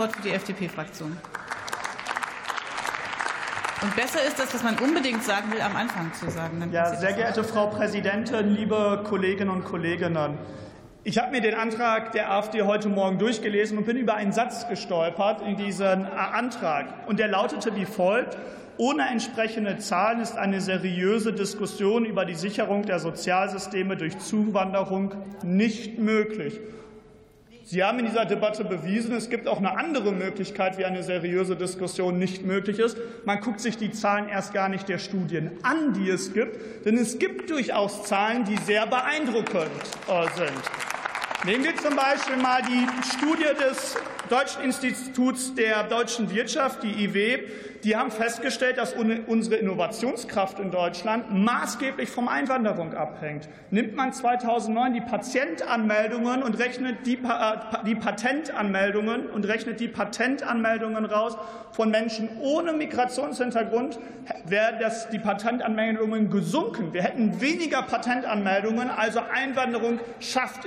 Wort für die FDP-Fraktion. Und besser ist das, was man unbedingt sagen will, am Anfang zu sagen. ja, sehr geehrte Frau Präsidentin, liebe Kolleginnen und Kollegen. Ich habe mir den Antrag der AfD heute Morgen durchgelesen und bin über einen Satz gestolpert in diesem Antrag. Und der lautete wie folgt. Ohne entsprechende Zahlen ist eine seriöse Diskussion über die Sicherung der Sozialsysteme durch Zuwanderung nicht möglich. Sie haben in dieser Debatte bewiesen, es gibt auch eine andere Möglichkeit, wie eine seriöse Diskussion nicht möglich ist. Man guckt sich die Zahlen erst gar nicht der Studien an, die es gibt, denn es gibt durchaus Zahlen, die sehr beeindruckend äh, sind. Nehmen wir zum Beispiel mal die Studie des Deutschen Instituts der deutschen Wirtschaft, die IW, die haben festgestellt, dass unsere Innovationskraft in Deutschland maßgeblich vom Einwanderung abhängt. Nimmt man 2009 die Patientanmeldungen und rechnet die, äh, die Patentanmeldungen und rechnet die Patentanmeldungen raus von Menschen ohne Migrationshintergrund, wäre das die Patentanmeldungen gesunken. Wir hätten weniger Patentanmeldungen, also Einwanderung schafft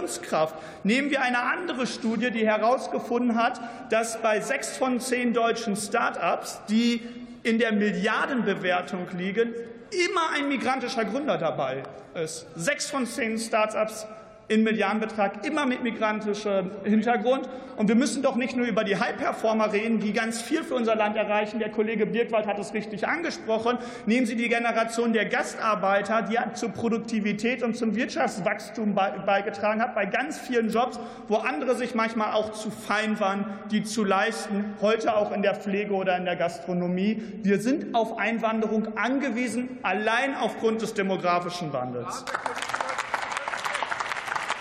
Innovationskraft. Nehmen wir eine andere Studie, die heraus herausgefunden hat, dass bei sechs von zehn deutschen Start-ups, die in der Milliardenbewertung liegen, immer ein migrantischer Gründer dabei ist. Sechs von zehn Start-ups in Milliardenbetrag, immer mit migrantischem Hintergrund. Und wir müssen doch nicht nur über die High-Performer reden, die ganz viel für unser Land erreichen. Der Kollege Birkwald hat es richtig angesprochen. Nehmen Sie die Generation der Gastarbeiter, die zur Produktivität und zum Wirtschaftswachstum beigetragen hat, bei ganz vielen Jobs, wo andere sich manchmal auch zu fein waren, die zu leisten, heute auch in der Pflege oder in der Gastronomie. Wir sind auf Einwanderung angewiesen, allein aufgrund des demografischen Wandels.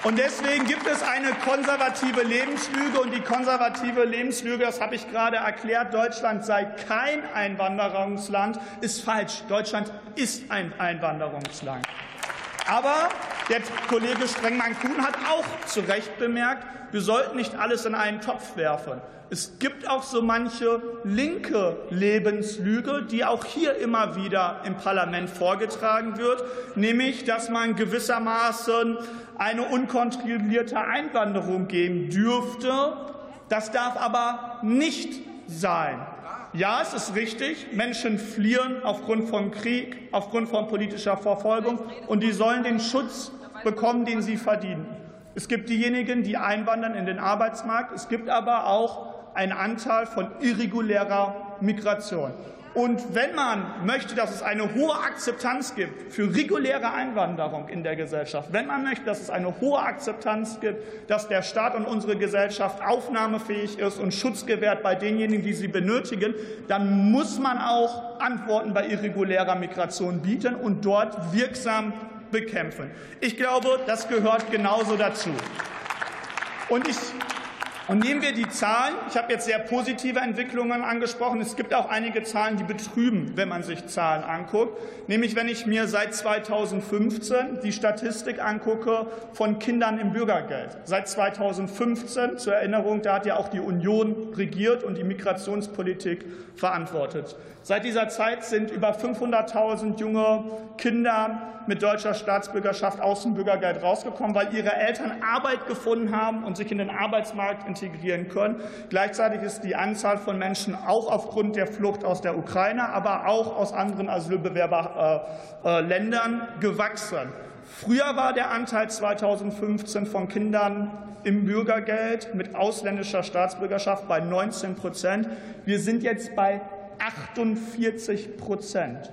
Und deswegen gibt es eine konservative Lebenslüge. Und die konservative Lebenslüge, das habe ich gerade erklärt, Deutschland sei kein Einwanderungsland, ist falsch. Deutschland ist ein Einwanderungsland. Aber der Kollege Strengmann-Kuhn hat auch zu Recht bemerkt, wir sollten nicht alles in einen Topf werfen. Es gibt auch so manche linke Lebenslüge, die auch hier immer wieder im Parlament vorgetragen wird, nämlich, dass man gewissermaßen eine unkontrollierte Einwanderung geben dürfte. Das darf aber nicht sein. Ja, es ist richtig, Menschen fliehen aufgrund von Krieg, aufgrund von politischer Verfolgung, und die sollen den Schutz bekommen, den sie verdienen. Es gibt diejenigen, die einwandern in den Arbeitsmarkt. Es gibt aber auch einen Anteil von irregulärer Migration. Und wenn man möchte, dass es eine hohe Akzeptanz gibt für reguläre Einwanderung in der Gesellschaft, wenn man möchte, dass es eine hohe Akzeptanz gibt, dass der Staat und unsere Gesellschaft aufnahmefähig ist und Schutz gewährt bei denjenigen, die sie benötigen, dann muss man auch Antworten bei irregulärer Migration bieten und dort wirksam bekämpfen. Ich glaube, das gehört genauso dazu. Und ich und nehmen wir die Zahlen. Ich habe jetzt sehr positive Entwicklungen angesprochen. Es gibt auch einige Zahlen, die betrüben, wenn man sich Zahlen anguckt. Nämlich, wenn ich mir seit 2015 die Statistik angucke von Kindern im Bürgergeld. Seit 2015, zur Erinnerung, da hat ja auch die Union regiert und die Migrationspolitik verantwortet. Seit dieser Zeit sind über 500.000 junge Kinder mit deutscher Staatsbürgerschaft aus dem Bürgergeld rausgekommen, weil ihre Eltern Arbeit gefunden haben und sich in den Arbeitsmarkt integrieren können. Gleichzeitig ist die Anzahl von Menschen auch aufgrund der Flucht aus der Ukraine, aber auch aus anderen Asylbewerberländern gewachsen. Früher war der Anteil 2015 von Kindern im Bürgergeld mit ausländischer Staatsbürgerschaft bei 19 Prozent. Wir sind jetzt bei 48 Prozent.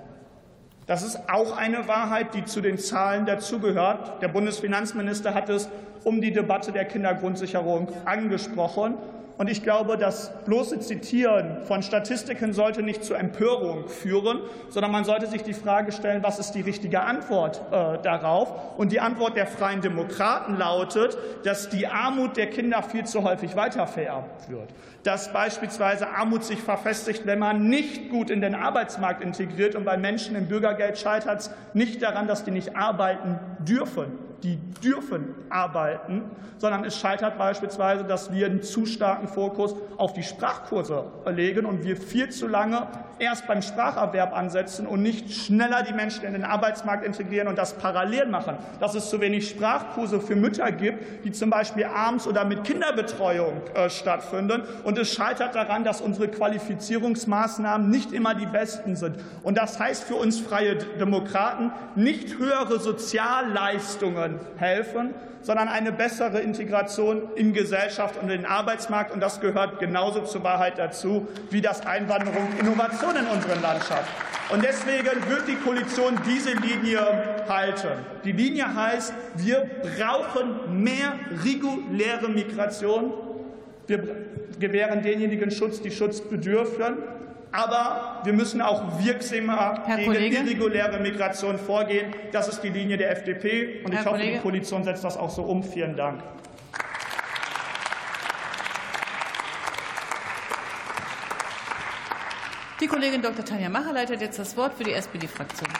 Das ist auch eine Wahrheit, die zu den Zahlen dazugehört. Der Bundesfinanzminister hat es um die Debatte der Kindergrundsicherung angesprochen. Und ich glaube, das bloße Zitieren von Statistiken sollte nicht zur Empörung führen, sondern man sollte sich die Frage stellen, was ist die richtige Antwort äh, darauf? Und die Antwort der Freien Demokraten lautet, dass die Armut der Kinder viel zu häufig weitervererbt wird. Dass beispielsweise Armut sich verfestigt, wenn man nicht gut in den Arbeitsmarkt integriert. Und bei Menschen im Bürgergeld scheitert es nicht daran, dass die nicht arbeiten dürfen. Die dürfen arbeiten, sondern es scheitert beispielsweise, dass wir einen zu starken Fokus auf die Sprachkurse legen und wir viel zu lange erst beim Spracherwerb ansetzen und nicht schneller die Menschen in den Arbeitsmarkt integrieren und das parallel machen. Dass es zu wenig Sprachkurse für Mütter gibt, die zum Beispiel abends oder mit Kinderbetreuung äh, stattfinden. Und es scheitert daran, dass unsere Qualifizierungsmaßnahmen nicht immer die besten sind. Und das heißt für uns Freie Demokraten nicht höhere Sozialleistungen helfen, sondern eine bessere Integration in Gesellschaft und in den Arbeitsmarkt. Und das gehört genauso zur Wahrheit dazu wie das Einwanderung und Innovation in unseren Landschaft. Und deswegen wird die Koalition diese Linie halten. Die Linie heißt, wir brauchen mehr reguläre Migration. Wir gewähren denjenigen Schutz, die Schutz bedürfen. Aber wir müssen auch wirksamer Herr gegen Kollege? irreguläre Migration vorgehen. Das ist die Linie der FDP. Und ich Herr hoffe, die Kollege? Koalition setzt das auch so um. Vielen Dank. Die Kollegin Dr. Tanja Macher leitet jetzt das Wort für die SPD-Fraktion.